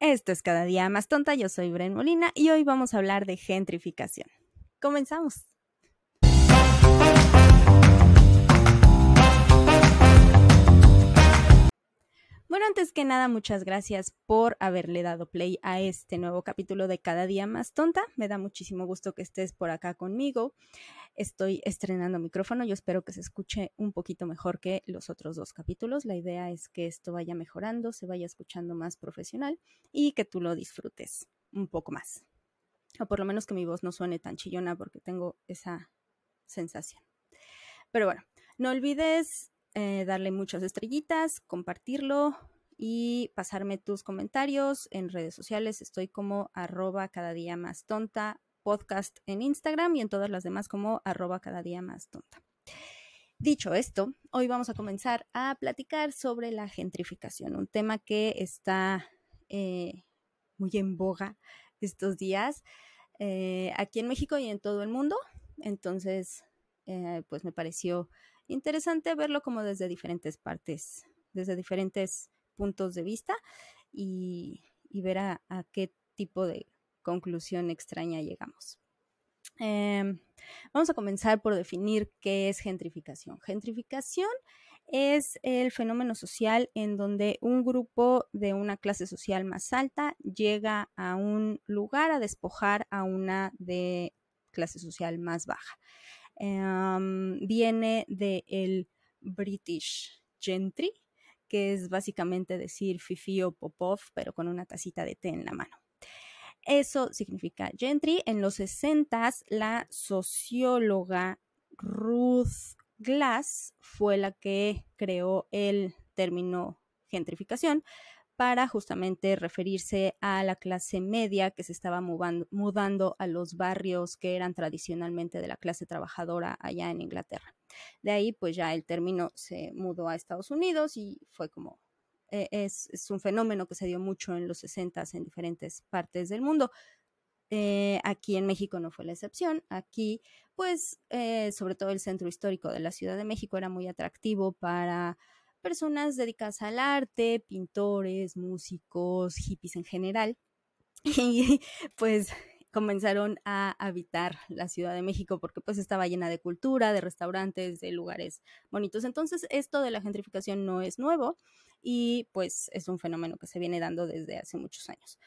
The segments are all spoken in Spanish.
Esto es cada día más tonta, yo soy Bren Molina y hoy vamos a hablar de gentrificación. Comenzamos. Bueno, antes que nada, muchas gracias por haberle dado play a este nuevo capítulo de Cada día más tonta. Me da muchísimo gusto que estés por acá conmigo. Estoy estrenando micrófono, yo espero que se escuche un poquito mejor que los otros dos capítulos. La idea es que esto vaya mejorando, se vaya escuchando más profesional y que tú lo disfrutes un poco más. O por lo menos que mi voz no suene tan chillona porque tengo esa sensación. Pero bueno, no olvides eh, darle muchas estrellitas, compartirlo y pasarme tus comentarios en redes sociales. Estoy como arroba cada día más tonta podcast en Instagram y en todas las demás como arroba cada día más tonta. Dicho esto, hoy vamos a comenzar a platicar sobre la gentrificación, un tema que está eh, muy en boga estos días eh, aquí en México y en todo el mundo. Entonces, pues me pareció interesante verlo como desde diferentes partes, desde diferentes puntos de vista y, ver a, qué tipo de conclusión extraña llegamos. Em, vamos a comenzar por definir qué es gentrificación. Gentrificación es el fenómeno social en donde un grupo de una clase social más alta llega a un lugar a despojar a una de clase social más baja. Em, viene del British Gentry, que es básicamente decir fifi o popov, pero con una tacita de té en la mano. Eso significa gentry. En los 60 la socióloga Ruth Glass fue la que creó el término gentrificación para justamente referirse a la clase media que se estaba mudando a los barrios que eran tradicionalmente de la clase trabajadora allá en Inglaterra. De ahí, pues ya el término se mudó a Estados Unidos y fue como, eh, es, un fenómeno que se dio mucho en los 60 en diferentes partes del mundo. Eh, aquí en México no fue la excepción. Aquí, pues, eh, sobre todo el centro histórico de la Ciudad de México era muy atractivo para personas dedicadas al arte, pintores, músicos, hippies en general. Y pues comenzaron a habitar la Ciudad de México porque pues estaba llena de cultura, de restaurantes, de lugares bonitos. Entonces esto de la gentrificación no es nuevo y pues es un fenómeno que se viene dando desde hace muchos años.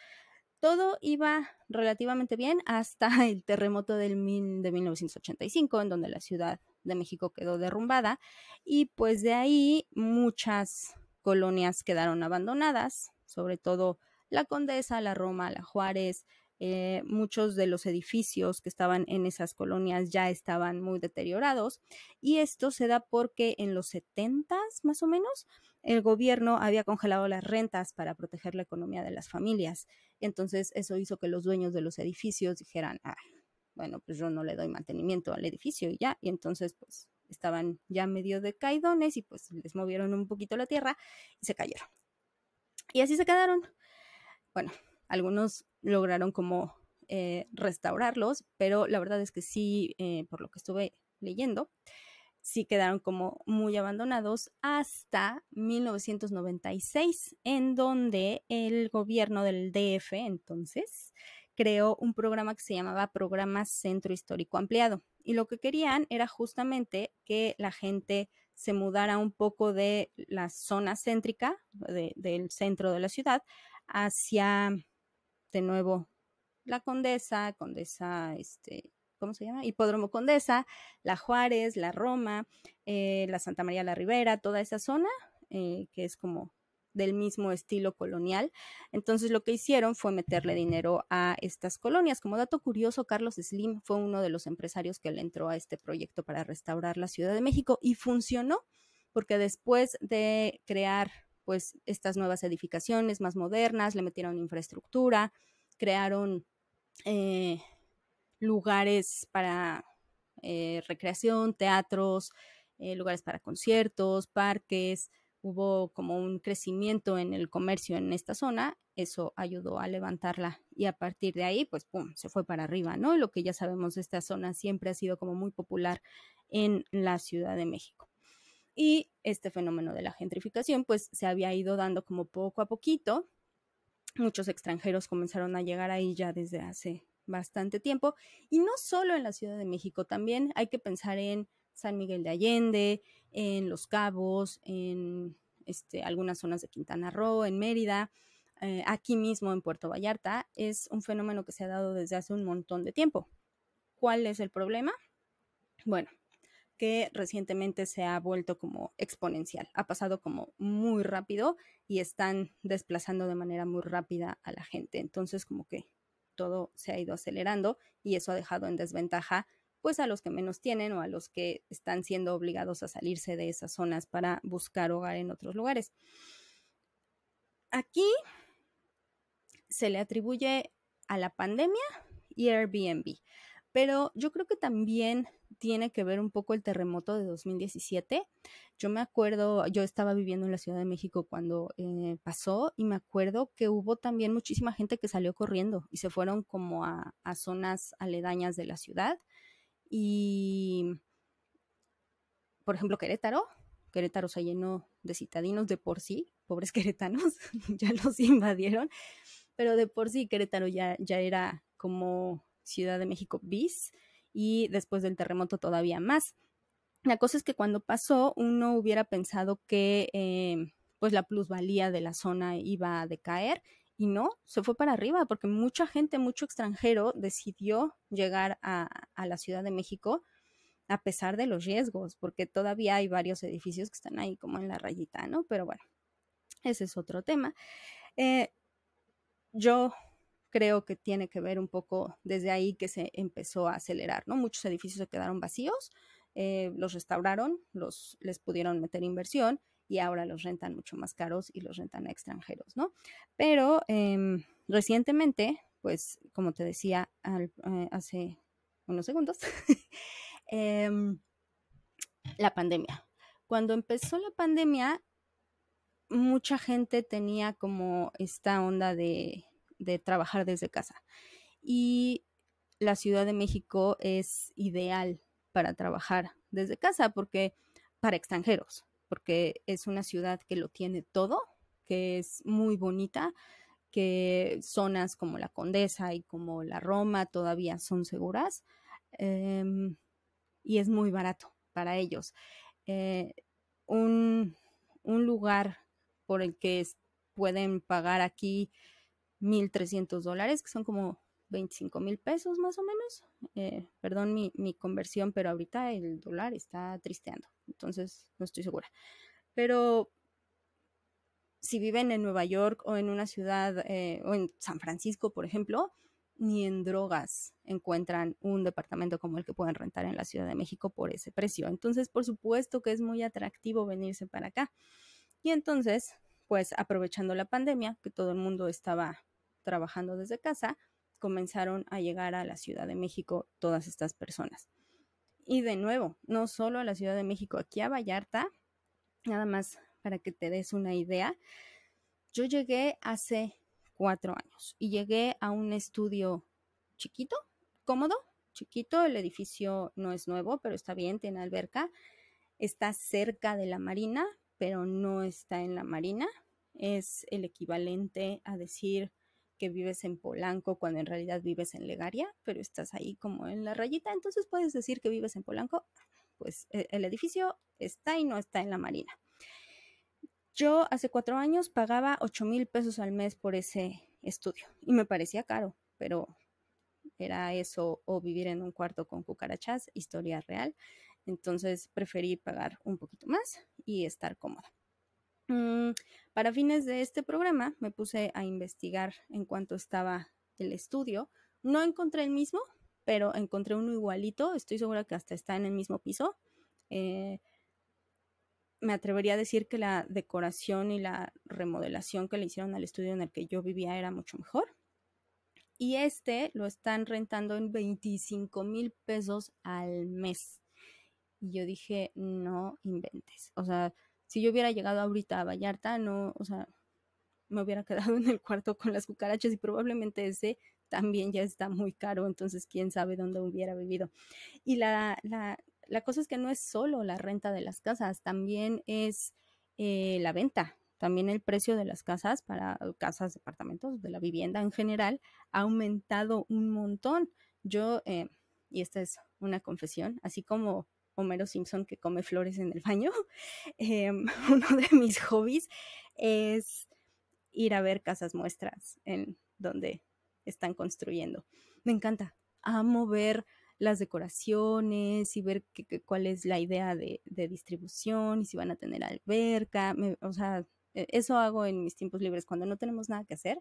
Todo iba relativamente bien hasta el terremoto del de 1985 en donde la ciudad de México quedó derrumbada y pues de ahí muchas colonias quedaron abandonadas, sobre todo la Condesa, la Roma, la Juárez, eh, muchos de los edificios que estaban en esas colonias ya estaban muy deteriorados y esto se da porque en los 70 más o menos el gobierno había congelado las rentas para proteger la economía de las familias. Entonces eso hizo que los dueños de los edificios dijeran, bueno, pues yo no le doy mantenimiento al edificio y ya, y entonces pues estaban ya medio de caidones y pues les movieron un poquito la tierra y se cayeron. Y así se quedaron. Bueno, algunos lograron como eh, restaurarlos, pero la verdad es que sí, eh, por lo que estuve leyendo, sí quedaron como muy abandonados hasta 1996, en donde el gobierno del DF entonces creó un programa que se llamaba Programa Centro Histórico Ampliado. Y lo que querían era justamente que la gente se mudara un poco de la zona céntrica, del centro de la ciudad, hacia, de nuevo, la Condesa, Condesa, este, ¿cómo se llama? Hipódromo Condesa, la Juárez, la Roma, eh, la Santa María la Ribera, toda esa zona, eh, que es como del mismo estilo colonial. Entonces lo que hicieron fue meterle dinero a estas colonias. Como dato curioso, Carlos Slim fue uno de los empresarios que le entró a este proyecto para restaurar la Ciudad de México y funcionó porque después de crear pues estas nuevas edificaciones más modernas, le metieron infraestructura, crearon eh, lugares para eh, recreación, teatros, eh, lugares para conciertos, parques, hubo como un crecimiento en el comercio en esta zona, eso ayudó a levantarla y a partir de ahí, pues, ¡pum!, se fue para arriba, ¿no? Lo que ya sabemos, esta zona siempre ha sido como muy popular en la Ciudad de México. Y este fenómeno de la gentrificación, pues, se había ido dando como poco a poquito Muchos extranjeros comenzaron a llegar ahí ya desde hace bastante tiempo. Y no solo en la Ciudad de México, también hay que pensar en San Miguel de Allende, en Los Cabos, en este, algunas zonas de Quintana Roo, en Mérida, eh, aquí mismo en Puerto Vallarta. Es un fenómeno que se ha dado desde hace un montón de tiempo. ¿Cuál es el problema? Bueno, que recientemente se ha vuelto como exponencial. Ha pasado como muy rápido y están desplazando de manera muy rápida a la gente. Entonces, como que todo se ha ido acelerando y eso ha dejado en desventaja pues a los que menos tienen o a los que están siendo obligados a salirse de esas zonas para buscar hogar en otros lugares. Aquí se le atribuye a la pandemia y Airbnb, pero yo creo que también tiene que ver un poco el terremoto de 2017. Yo me acuerdo, yo estaba viviendo en la Ciudad de México cuando eh, pasó y me acuerdo que hubo también muchísima gente que salió corriendo y se fueron como a, a zonas aledañas de la ciudad. Y, por ejemplo, Querétaro, Querétaro se llenó de citadinos de por sí, pobres queretanos, ya los invadieron, pero de por sí Querétaro ya, ya era como Ciudad de México bis y después del terremoto todavía más. La cosa es que cuando pasó, uno hubiera pensado que eh, pues la plusvalía de la zona iba a decaer y no, se fue para arriba porque mucha gente, mucho extranjero decidió llegar a, la Ciudad de México a pesar de los riesgos, porque todavía hay varios edificios que están ahí como en la rayita, ¿no? Pero bueno, ese es otro tema. Eh, yo creo que tiene que ver un poco desde ahí que se empezó a acelerar, ¿no? Muchos edificios se quedaron vacíos, eh, los restauraron, los, les pudieron meter inversión y ahora los rentan mucho más caros y los rentan a extranjeros, ¿no? Pero em, recientemente, pues como te decía eh, hace unos segundos, em, la pandemia. Cuando empezó la pandemia, mucha gente tenía como esta onda de de trabajar desde casa. Y la Ciudad de México es ideal para trabajar desde casa porque para extranjeros, porque es una ciudad que lo tiene todo, que es muy bonita, que zonas como la Condesa y como la Roma todavía son seguras em, y es muy barato para ellos. Eh, un, un, lugar por el que pueden pagar aquí 1.300 dólares, que son como 25 mil pesos más o menos. Eh, perdón mi, conversión, pero ahorita el dólar está tristeando, entonces no estoy segura. Pero si viven en Nueva York o en una ciudad eh, o en San Francisco, por ejemplo, ni en drogas encuentran un departamento como el que pueden rentar en la Ciudad de México por ese precio. Entonces, por supuesto que es muy atractivo venirse para acá. Y entonces, pues aprovechando la pandemia, que todo el mundo estaba trabajando desde casa, comenzaron a llegar a la Ciudad de México todas estas personas. Y de nuevo, no solo a la Ciudad de México, aquí a Vallarta, nada más para que te des una idea, yo llegué hace cuatro años y llegué a un estudio chiquito, cómodo, chiquito, el edificio no es nuevo, pero está bien, tiene alberca, está cerca de la marina, pero no está en la marina, es el equivalente a decir que vives en Polanco cuando en realidad vives en Legaria, pero estás ahí como en la rayita, entonces puedes decir que vives en Polanco, pues e, el edificio está y no está en la Marina. Yo hace cuatro años pagaba 8 mil pesos al mes por ese estudio y me parecía caro, pero era eso o vivir en un cuarto con cucarachas, historia real. Entonces preferí pagar un poquito más y estar cómoda. Mm, para fines de este programa me puse a investigar en cuanto estaba el estudio. No encontré el mismo, pero encontré uno igualito. Estoy segura que hasta está en el mismo piso. Eh, me atrevería a decir que la decoración y la remodelación que le hicieron al estudio en el que yo vivía era mucho mejor. Y este lo están rentando en 25 mil pesos al mes. Y yo dije, no inventes. O sea, si yo hubiera llegado ahorita a Vallarta, no, o sea, me hubiera quedado en el cuarto con las cucarachas y probablemente ese también ya está muy caro, entonces quién sabe dónde hubiera vivido. Y la, la, la cosa es que no es solo la renta de las casas, también es eh, la venta. también el precio de las casas para casas, departamentos, de la vivienda en general, ha aumentado un montón. Yo, eh, y esta es una confesión, así como Homero Simpson que come flores en el baño, em, uno de mis hobbies es ir a ver casas muestras en donde están construyendo. Me encanta. Amo ver las decoraciones y ver cuál es la idea de, distribución y si van a tener alberca. o sea, e, eso hago en mis tiempos libres. Cuando no tenemos nada que hacer,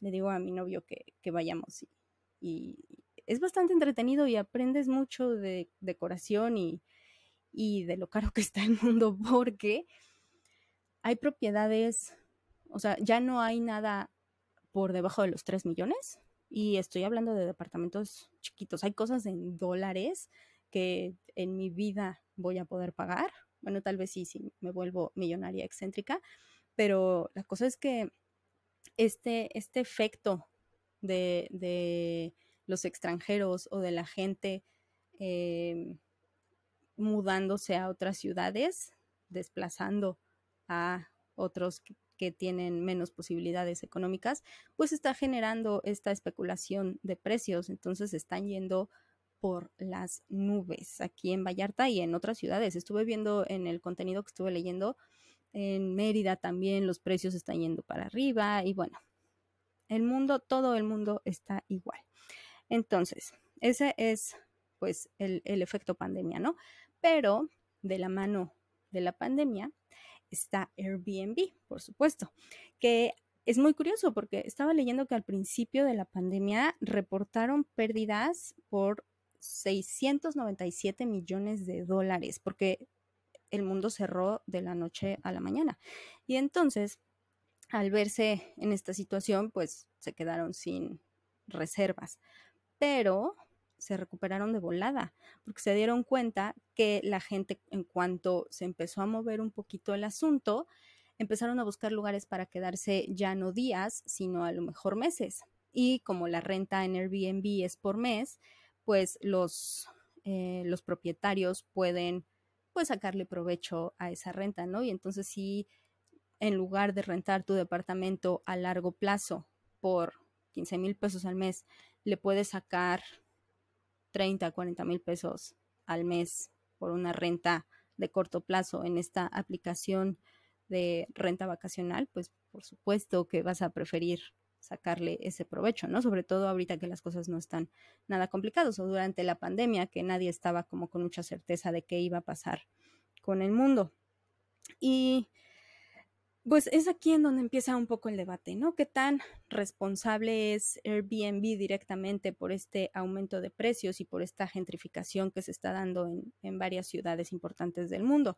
le digo a mi novio que, vayamos y, es bastante entretenido y aprendes mucho de decoración y, y de lo caro que está el mundo porque hay propiedades, o sea, ya no hay nada por debajo de los 3 millones y estoy hablando de departamentos chiquitos. Hay cosas en dólares que en mi vida voy a poder pagar. Bueno, tal vez sí, si me vuelvo millonaria excéntrica, pero la cosa es que este, este efecto de, los extranjeros o de la gente eh, mudándose a otras ciudades, desplazando a otros que tienen menos posibilidades económicas, pues está generando esta especulación de precios. Entonces están yendo por las nubes aquí en Vallarta y en otras ciudades. Estuve viendo en el contenido que estuve leyendo, en Mérida también los precios están yendo para arriba y bueno, el mundo, todo el mundo está igual. Entonces, ese es pues el, el efecto pandemia, ¿no? Pero de la mano de la pandemia está Airbnb, por supuesto, que es muy curioso porque estaba leyendo que al principio de la pandemia reportaron pérdidas por 697 millones de dólares porque el mundo cerró de la noche a la mañana. Y entonces, al verse en esta situación, pues se quedaron sin reservas. Pero se recuperaron de volada, porque se dieron cuenta que la gente, en cuanto se empezó a mover un poquito el asunto, empezaron a buscar lugares para quedarse ya no días, sino a lo mejor meses. Y como la renta en Airbnb es por mes, pues los, eh, los propietarios pueden pues sacarle provecho a esa renta, ¿no? Y entonces si en lugar de rentar tu departamento a largo plazo por 15 mil pesos al mes, le puedes sacar 30, 40 mil pesos al mes por una renta de corto plazo en esta aplicación de renta vacacional, pues por supuesto que vas a preferir sacarle ese provecho, ¿no? Sobre todo ahorita que las cosas no están nada complicadas o durante la pandemia que nadie estaba como con mucha certeza de qué iba a pasar con el mundo. Y pues es aquí en donde empieza un poco el debate, ¿no? ¿Qué tan responsable es Airbnb directamente por este aumento de precios y por esta gentrificación que se está dando en, varias ciudades importantes del mundo?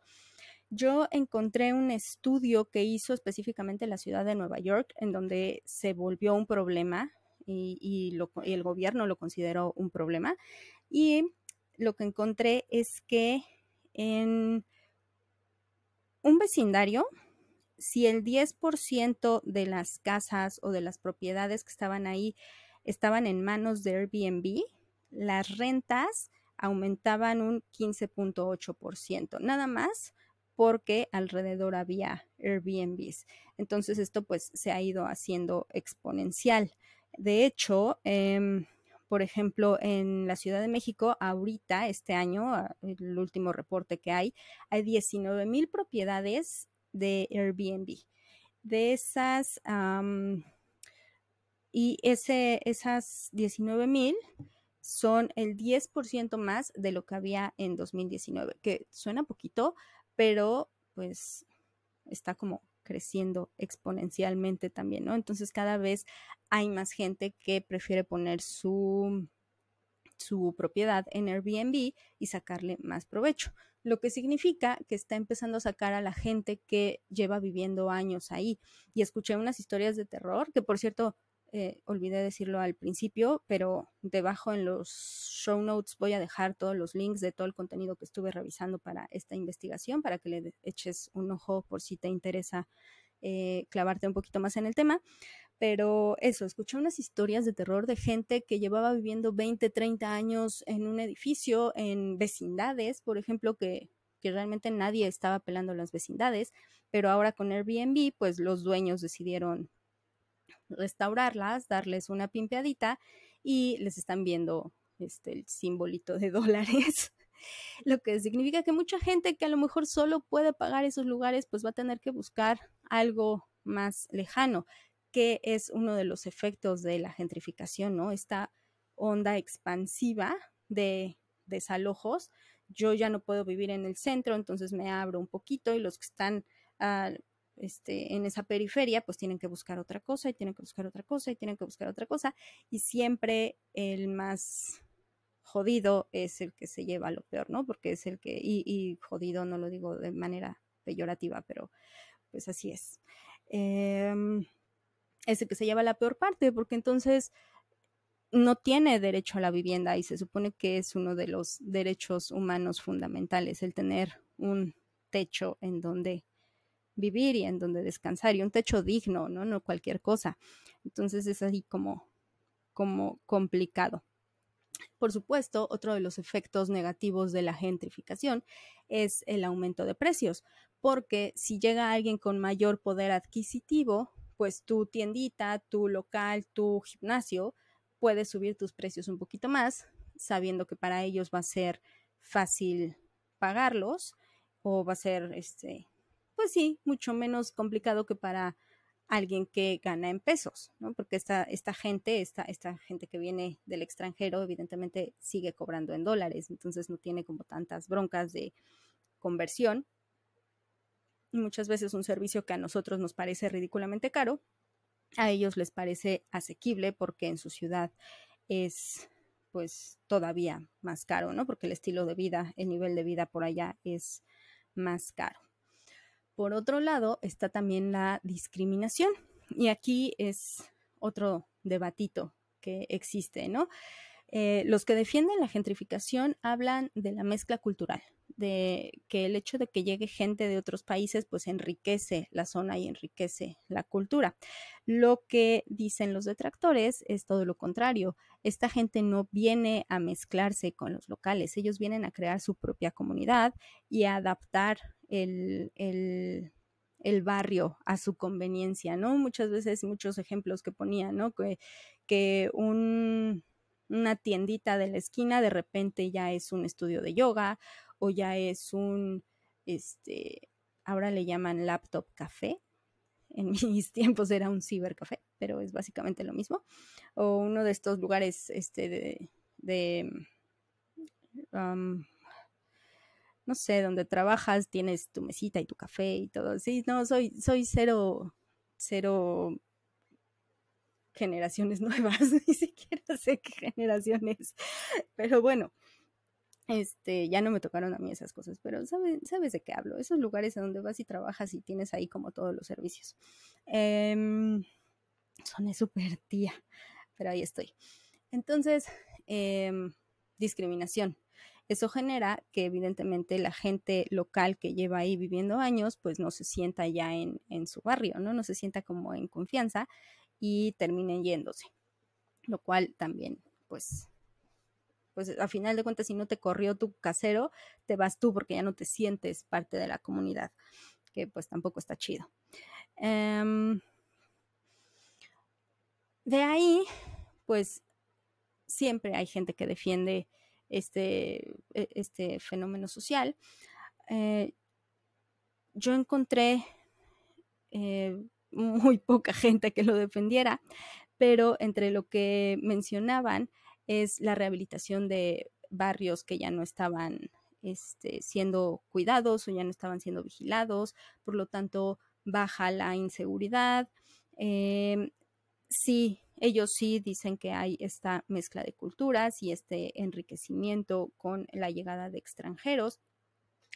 Yo encontré un estudio que hizo específicamente la ciudad de Nueva York, en donde se volvió un problema y, el gobierno lo consideró un problema. Y lo que encontré es que en un vecindario, si el 10% de las casas o de las propiedades que estaban ahí estaban en manos de Airbnb, las rentas aumentaban un 15.8%, nada más porque alrededor había Airbnbs. Entonces esto pues se ha ido haciendo exponencial. De hecho, em, por ejemplo, en la Ciudad de México, ahorita, este año, el último reporte que hay, hay 19 mil propiedades de Airbnb. De esas, y ese, esas 19 mil son el 10% más de lo que había en 2019, que suena poquito, pero pues está como creciendo exponencialmente también, ¿no? Entonces cada vez hay más gente que prefiere poner su, su propiedad en Airbnb y sacarle más provecho lo que significa que está empezando a sacar a la gente que lleva viviendo años ahí. Y escuché unas historias de terror, que por cierto, eh, olvidé decirlo al principio, pero debajo en los show notes voy a dejar todos los links de todo el contenido que estuve revisando para esta investigación, para que le eches un ojo por si te interesa eh, clavarte un poquito más en el tema. Pero eso, escuché unas historias de terror de gente que llevaba viviendo 20, 30 años en un edificio, en vecindades, por ejemplo, que que realmente nadie estaba pelando las vecindades, pero ahora con Airbnb, pues los dueños decidieron restaurarlas, darles una pimpeadita y les están viendo este, el simbolito de dólares. Lo que significa que mucha gente que a lo mejor solo puede pagar esos lugares, pues va a tener que buscar algo más lejano, que es uno de los efectos de la gentrificación, ¿no? Esta onda expansiva de desalojos. Yo ya no puedo vivir en el centro, entonces me abro un poquito y los que están este, en esa periferia, pues tienen que buscar otra cosa y tienen que buscar otra cosa y tienen que buscar otra cosa. Y siempre el más jodido es el que se lleva lo peor, ¿no? Porque es el que, y, jodido no lo digo de manera peyorativa, pero pues así es. Em, es el que se lleva la peor parte, porque entonces no tiene derecho a la vivienda y se supone que es uno de los derechos humanos fundamentales, el tener un techo en donde vivir y en donde descansar y un techo digno, ¿no? No cualquier cosa. Entonces es así como, como complicado. Por supuesto, otro de los efectos negativos de la gentrificación es el aumento de precios, porque si llega alguien con mayor poder adquisitivo, pues tu tiendita, tu local, tu gimnasio, puedes subir tus precios un poquito más, sabiendo que para ellos va a ser fácil pagarlos o va a ser este pues sí, mucho menos complicado que para alguien que gana en pesos, ¿no? Porque esta, esta gente, esta, esta gente que viene del extranjero, evidentemente sigue cobrando en dólares, entonces no tiene como tantas broncas de conversión. Y muchas veces un servicio que a nosotros nos parece ridículamente caro, a ellos les parece asequible porque en su ciudad es pues todavía más caro, ¿no? Porque el estilo de vida, el nivel de vida por allá es más caro. Por otro lado, está también la discriminación. Y aquí es otro debatito que existe, ¿no? Eh, los que defienden la gentrificación hablan de la mezcla cultural, de que el hecho de que llegue gente de otros países pues enriquece la zona y enriquece la cultura. Lo que dicen los detractores es todo lo contrario. Esta gente no viene a mezclarse con los locales, ellos vienen a crear su propia comunidad y a adaptar el, el barrio a su conveniencia, ¿no? Muchas veces, muchos ejemplos que ponía, ¿no? Que, que un, una tiendita de la esquina de repente ya es un estudio de yoga o ya es un, este, ahora le llaman laptop café. En mis tiempos era un cibercafé, pero es básicamente lo mismo. O uno de estos lugares, este, de, de no sé, donde trabajas, tienes tu mesita y tu café y todo. Sí, no, soy, soy cero, cero generaciones nuevas, ni siquiera sé qué generaciones, pero bueno, este, ya no me tocaron a mí esas cosas, pero sabes, de qué hablo, esos lugares a donde vas y trabajas y tienes ahí como todos los servicios. Eh, soné súper tía, pero ahí estoy. Entonces, em, discriminación. Eso genera que evidentemente la gente local que lleva ahí viviendo años, pues no se sienta ya en, en su barrio, ¿no? No se sienta como en confianza y terminen yéndose. Lo cual también, pues, pues a final de cuentas, si no te corrió tu casero, te vas tú porque ya no te sientes parte de la comunidad, que pues tampoco está chido. Em, de ahí, pues siempre hay gente que defiende este, e, este fenómeno social. Eh, yo encontré eh, muy poca gente que lo defendiera, pero entre lo que mencionaban es la rehabilitación de barrios que ya no estaban este, siendo cuidados o ya no estaban siendo vigilados, por lo tanto baja la inseguridad. Em, sí, ellos sí dicen que hay esta mezcla de culturas y este enriquecimiento con la llegada de extranjeros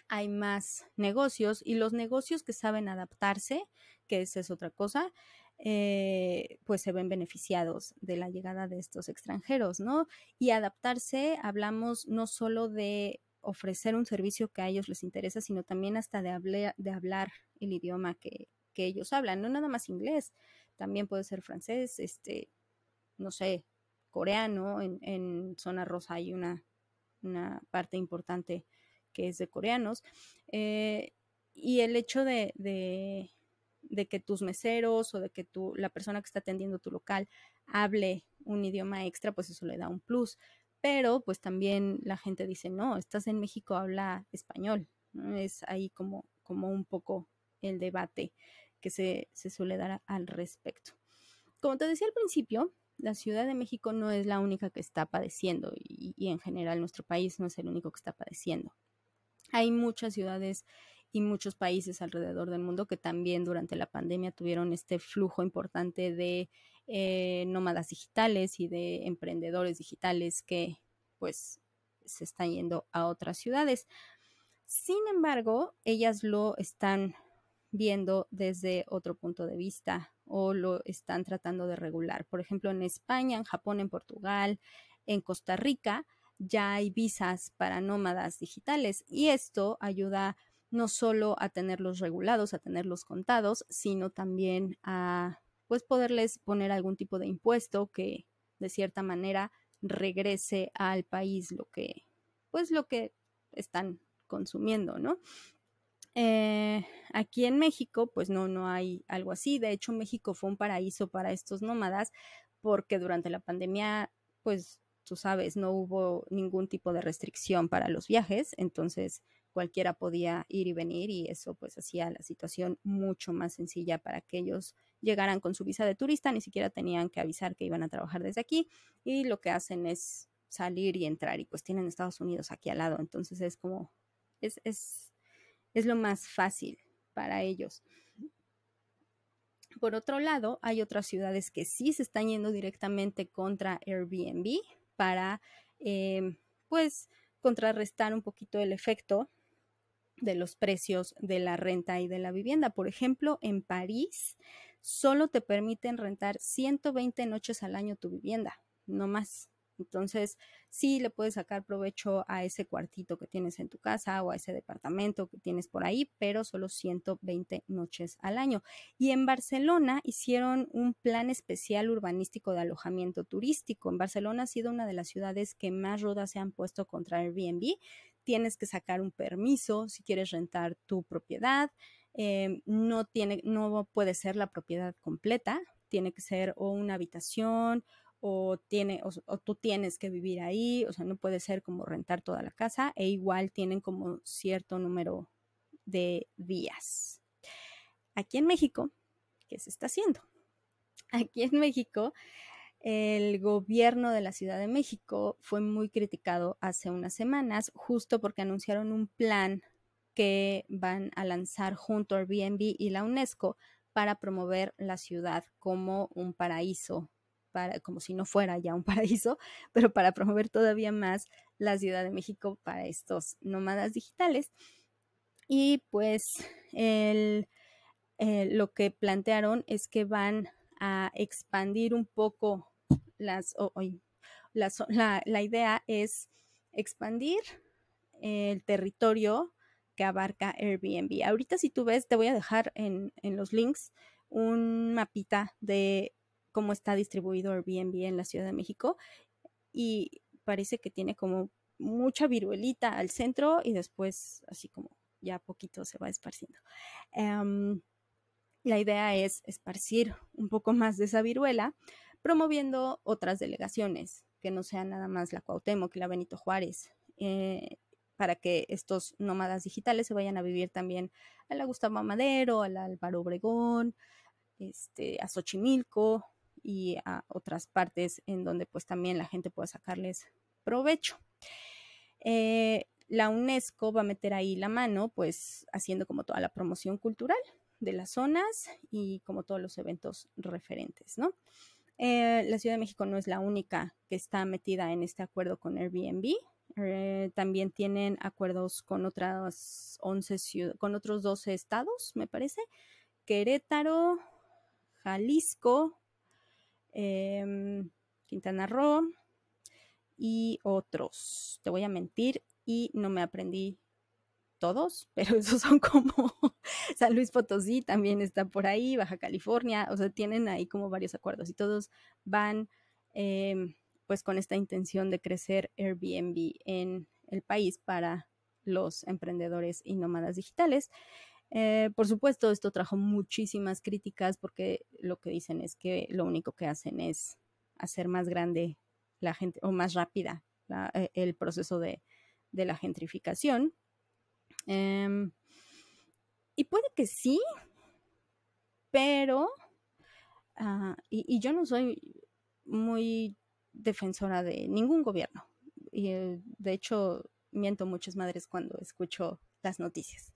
hay más negocios y los negocios que saben adaptarse, que esa es otra cosa, eh, pues se ven beneficiados de la llegada de estos extranjeros, ¿no? Y adaptarse, hablamos no solo de ofrecer un servicio que a ellos les interesa, sino también hasta de, hablar el idioma que, que ellos hablan, no nada más inglés, también puede ser francés, este, no sé, coreano, en, Zona Rosa hay una, una parte importante que es de coreanos. Eh, y el hecho de, de, que tus meseros o de que tu, la persona que está atendiendo tu local hable un idioma extra, pues eso le da un plus. Pero pues también la gente dice, no, estás en México, habla español. Es ahí como, como un poco el debate que se, se suele dar al respecto. Como te decía al principio, la Ciudad de México no es la única que está padeciendo y, en general nuestro país no es el único que está padeciendo. Hay muchas ciudades y muchos países alrededor del mundo que también durante la pandemia tuvieron este flujo importante de eh, nómadas digitales y de emprendedores digitales que pues se están yendo a otras ciudades. Sin embargo, ellas lo están viendo desde otro punto de vista o lo están tratando de regular. Por ejemplo, en España, en Japón, en Portugal, en Costa Rica, ya hay visas para nómadas digitales y esto ayuda no solo a tenerlos regulados, a tenerlos contados, sino también a pues poderles poner algún tipo de impuesto que de cierta manera regrese al país lo que pues lo que están consumiendo, ¿no? Eh, aquí en México, pues no, no hay algo así. De hecho, México fue un paraíso para estos nómadas porque durante la pandemia, pues tú sabes, no hubo ningún tipo de restricción para los viajes, entonces cualquiera podía ir y venir y eso pues hacía la situación mucho más sencilla para que ellos llegaran con su visa de turista, ni siquiera tenían que avisar que iban a trabajar desde aquí y lo que hacen es salir y entrar y pues tienen Estados Unidos aquí al lado, entonces es como, es, es, es lo más fácil para ellos. Por otro lado, hay otras ciudades que sí se están yendo directamente contra Airbnb para, eh, pues, contrarrestar un poquito el efecto de los precios de la renta y de la vivienda. Por ejemplo, en París solo te permiten rentar 120 noches al año tu vivienda, no más. Entonces, sí le puedes sacar provecho a ese cuartito que tienes en tu casa o a ese departamento que tienes por ahí, pero solo 120 noches al año. Y en Barcelona hicieron un plan especial urbanístico de alojamiento turístico. En Barcelona ha sido una de las ciudades que más rudas se han puesto contra Airbnb. Tienes que sacar un permiso si quieres rentar tu propiedad. Eh, no, tiene, no puede ser la propiedad completa, tiene que ser o una habitación o, tiene, o, tú tienes que vivir ahí, o sea, no puede ser como rentar toda la casa e igual tienen como cierto número de días. Aquí en México, ¿qué se está haciendo? Aquí en México, el gobierno de la Ciudad de México fue muy criticado hace unas semanas justo porque anunciaron un plan que van a lanzar junto a Airbnb y la UNESCO para promover la ciudad como un paraíso para, como si no fuera ya un paraíso, pero para promover todavía más la Ciudad de México para estos nómadas digitales. Y pues eh, lo que plantearon es que van a expandir un poco las, la, la, idea es expandir el territorio que abarca Airbnb. Ahorita si tú ves, te voy a dejar en, en los links un mapita de cómo está distribuido Airbnb en la Ciudad de México y parece que tiene como mucha viruelita al centro y después así como ya poquito se va esparciendo. Um, la idea es esparcir un poco más de esa viruela promoviendo otras delegaciones que no sean nada más la Cuauhtémoc y la Benito Juárez, eh, para que estos nómadas digitales se vayan a vivir también a la Gustavo Madero, a la Álvaro Obregón, este, a Xochimilco, y a otras partes en donde pues también la gente puede sacarles provecho. Eh, la UNESCO va a meter ahí la mano, pues haciendo como toda la promoción cultural de las zonas y como todos los eventos referentes, ¿no? Eh, la Ciudad de México no es la única que está metida en este acuerdo con Airbnb. Eh, también tienen acuerdos con otras 11 con otros 12 estados, me parece. Querétaro, Jalisco, Em, Quintana Roo y otros. Te voy a mentir y no me aprendí todos, pero esos son como San Luis Potosí también está por ahí, Baja California, o sea, tienen ahí como varios acuerdos y todos van em, pues con esta intención de crecer Airbnb en el país para los emprendedores y nómadas digitales. Eh, por supuesto, esto trajo muchísimas críticas porque lo que dicen es que lo único que hacen es hacer más grande la gente o más rápida eh, el proceso de, la gentrificación. Em, y puede que sí, pero, ah, y, yo no soy muy defensora de ningún gobierno. Y eh, de hecho, miento muchas madres cuando escucho las noticias.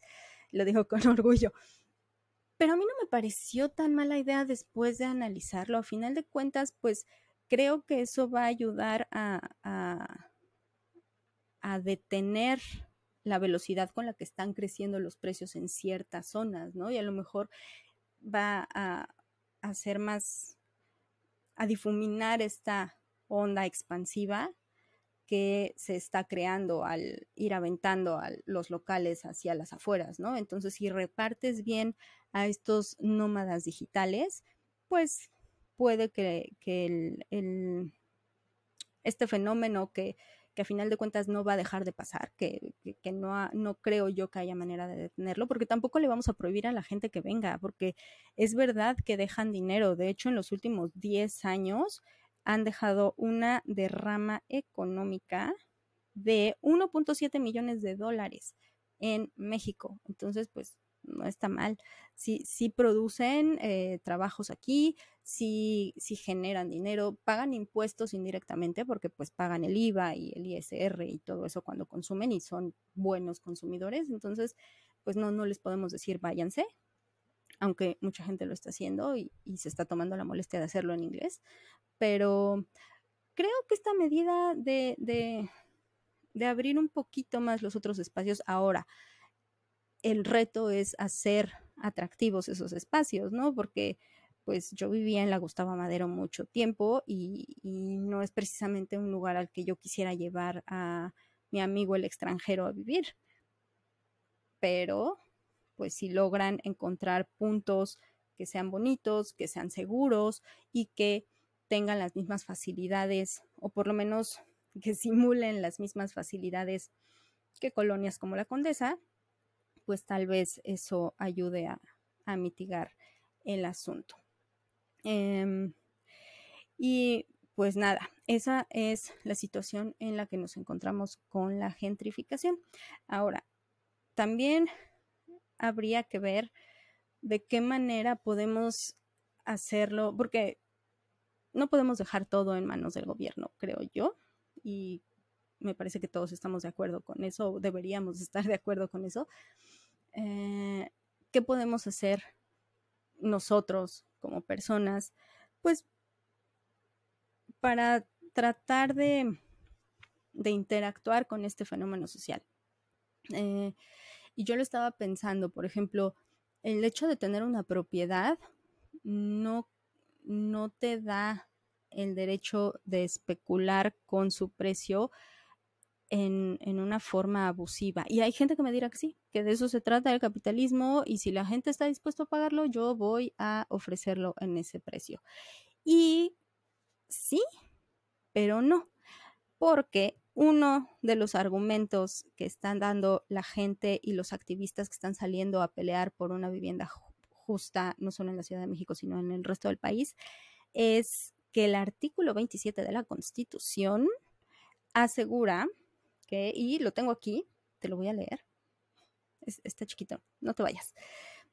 Lo digo con orgullo. Pero a mí no me pareció tan mala idea después de analizarlo. A final de cuentas, pues creo que eso va a ayudar a, a, a detener la velocidad con la que están creciendo los precios en ciertas zonas, ¿no? Y a lo mejor va a hacer más, a difuminar esta onda expansiva que se está creando al ir aventando a los locales hacia las afueras, ¿no? Entonces, si repartes bien a estos nómadas digitales, pues puede que, este fenómeno que que a final de cuentas no va a dejar de pasar, que, no, no creo yo que haya manera de detenerlo, porque tampoco le vamos a prohibir a la gente que venga, porque es verdad que dejan dinero. De hecho, en los últimos 10 años han dejado una derrama económica de 1.7 millones de dólares en México. Entonces, pues no está mal. Si, si producen eh, trabajos aquí, si, si generan dinero, pagan impuestos indirectamente porque pues pagan el IVA y el ISR y todo eso cuando consumen y son buenos consumidores. Entonces, pues no, no les podemos decir váyanse, aunque mucha gente lo está haciendo y, se está tomando la molestia de hacerlo en inglés. Pero creo que esta medida de, de abrir un poquito más los otros espacios ahora, el reto es hacer atractivos esos espacios, ¿no? Porque pues yo vivía en la Gustavo Madero mucho tiempo y, no es precisamente un lugar al que yo quisiera llevar a mi amigo el extranjero a vivir. Pero, pues si logran encontrar puntos que sean bonitos, que sean seguros y que tengan las mismas facilidades, o por lo menos que simulen las mismas facilidades que colonias como la Condesa, pues tal vez eso ayude a, mitigar el asunto. Em, y pues nada, esa es la situación en la que nos encontramos con la gentrificación. Ahora, también habría que ver de qué manera podemos hacerlo, porque no podemos dejar todo en manos del gobierno, creo yo, me parece que todos estamos de acuerdo con eso, deberíamos estar de acuerdo con eso. Eh, ¿Qué podemos hacer nosotros como personas? Pues para tratar de, de interactuar con este fenómeno social. Eh, y yo lo estaba pensando, por ejemplo, el hecho de tener una propiedad no, no te da el derecho de especular con su precio en, una forma abusiva. Y hay gente que me dirá que sí, que de eso se trata el capitalismo y si la gente está dispuesta a pagarlo, yo voy a ofrecerlo en ese precio. Y sí, pero no, porque uno de los argumentos que están dando la gente y los activistas que están saliendo a pelear por una vivienda justa, no solo en la Ciudad de México, sino en el resto del país, es que el artículo 27 de la Constitución asegura y lo tengo aquí, te lo voy a leer. está chiquito, no te vayas.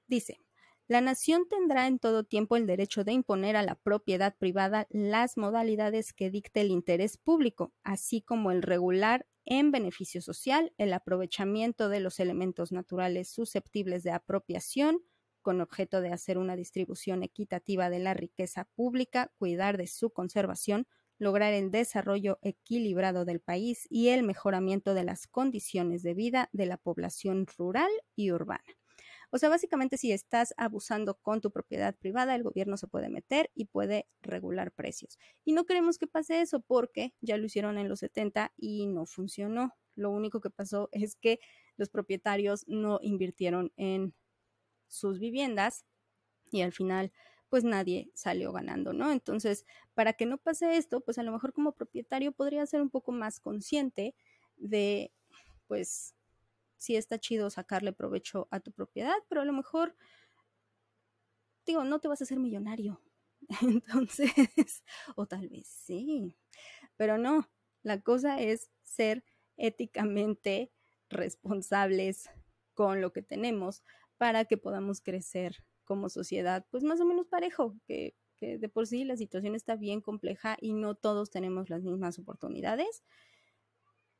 Dice, la nación tendrá en todo tiempo el derecho de imponer a la propiedad privada las modalidades que dicte el interés público, así como el regular en beneficio social el aprovechamiento de los elementos naturales susceptibles de apropiación con objeto de hacer una distribución equitativa de la riqueza pública, cuidar de su conservación, lograr el desarrollo equilibrado del país y el mejoramiento de las condiciones de vida de la población rural y urbana. O sea, básicamente si estás abusando con tu propiedad privada, el gobierno se puede meter y puede regular precios. Y no queremos que pase eso porque ya lo hicieron en los 70 y no funcionó. Lo único que pasó es que los propietarios no invirtieron en sus viviendas y al final pues nadie salió ganando, ¿no? Entonces, para que no pase esto, pues a lo mejor como propietario podría ser un poco más consciente de, pues, sí está chido sacarle provecho a tu propiedad, pero a lo mejor, digo, no te vas a hacer millonario. Entonces, o tal vez sí, pero no, la cosa es ser éticamente responsables con lo que tenemos para que podamos crecer como sociedad, pues más o menos parejo, que, de por sí la situación está bien compleja y no todos tenemos las mismas oportunidades,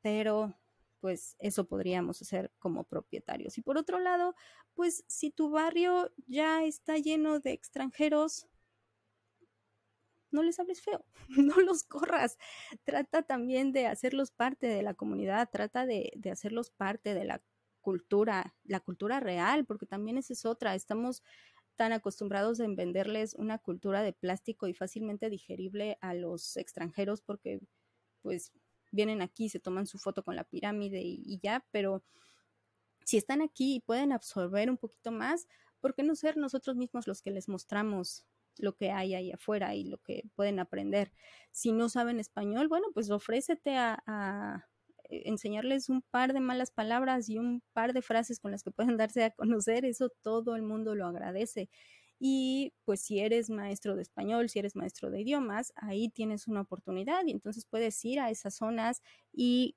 pero pues eso podríamos hacer como propietarios. Y por otro lado, pues si tu barrio ya está lleno de extranjeros, no les hables feo, no los corras. Trata también de hacerlos parte de la comunidad, trata de, de hacerlos parte de la cultura, la cultura real, porque también esa es otra. Estamos tan acostumbrados en venderles una cultura de plástico y fácilmente digerible a los extranjeros porque pues vienen aquí, se toman su foto con la pirámide y, ya, pero si están aquí y pueden absorber un poquito más, ¿por qué no ser nosotros mismos los que les mostramos lo que hay ahí afuera y lo que pueden aprender? Si no saben español, bueno, pues ofrécete a, a enseñarles un par de malas palabras y un par de frases con las que pueden darse a conocer, eso todo el mundo lo agradece. Y pues si eres maestro de español, si eres maestro de idiomas, ahí tienes una oportunidad y entonces puedes ir a esas zonas y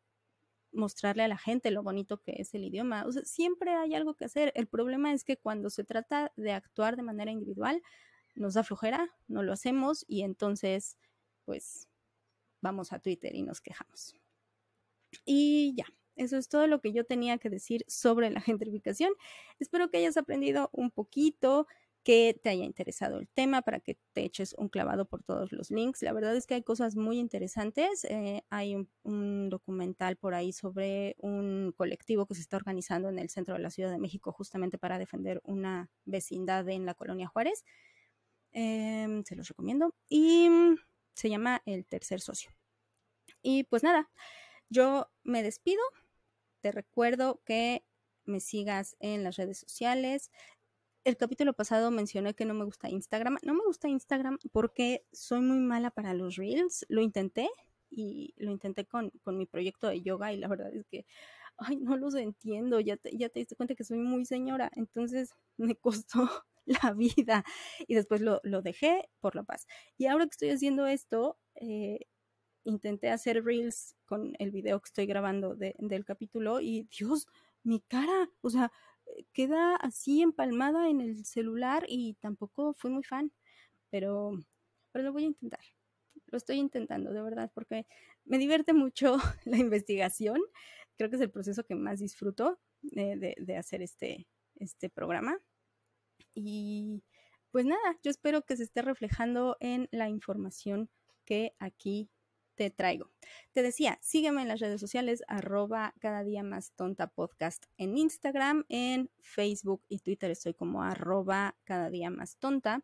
mostrarle a la gente lo bonito que es el idioma. O sea, siempre hay algo que hacer. El problema es que cuando se trata de actuar de manera individual, nos da flojera, no lo hacemos y entonces, pues, vamos a Twitter y nos quejamos. Y ya, eso es todo lo que yo tenía que decir sobre la gentrificación. Espero que hayas aprendido un poquito que te haya interesado el tema, para que te eches un clavado por todos los links. La verdad es que hay cosas muy interesantes. Eh, hay un, documental por ahí sobre un colectivo que se está organizando en el centro de la Ciudad de México justamente para defender una vecindad en la colonia Juárez. Em, se los recomiendo. Y se llama El Tercer Socio. Y pues nada, yo me despido. Te recuerdo que me sigas en las redes sociales el capítulo pasado mencioné que no me gusta Instagram. No me gusta Instagram porque soy muy mala para los reels. Lo intenté y lo intenté con, mi proyecto de yoga y la verdad es que, ay, no los entiendo. Ya te, ya te diste cuenta que soy muy señora. Entonces me costó la vida y después lo, dejé por la paz. Y ahora que estoy haciendo esto, eh, intenté hacer reels con el video que estoy grabando del capítulo y Dios, mi cara, o sea, queda así empalmada en el celular y tampoco fui muy fan, pero, pero lo voy a intentar. Lo estoy intentando, de verdad, porque me divierte mucho la investigación. Creo que es el proceso que más disfruto de, de hacer este, este programa. Y pues nada, yo espero que se esté reflejando en la información que aquí te traigo. Te decía, sígueme en las redes sociales, arroba cada día más tonta podcast en Instagram, en Facebook y Twitter estoy como arroba cada día más tonta.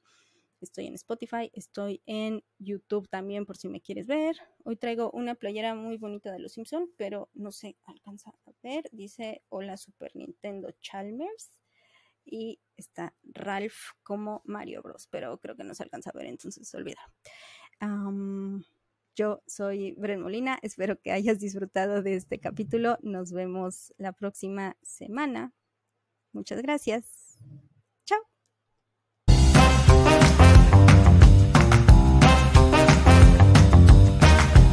Estoy en Spotify, estoy en YouTube también por si me quieres ver. Hoy traigo una playera muy bonita de los Simpson, pero no se alcanza a ver. Dice Hola Super Nintendo Chalmers y está Ralph como Mario Bros, pero creo que no se alcanza a ver, entonces olvida. Yo soy Bren Molina, espero que hayas disfrutado de este capítulo. Nos vemos la próxima semana. Muchas gracias.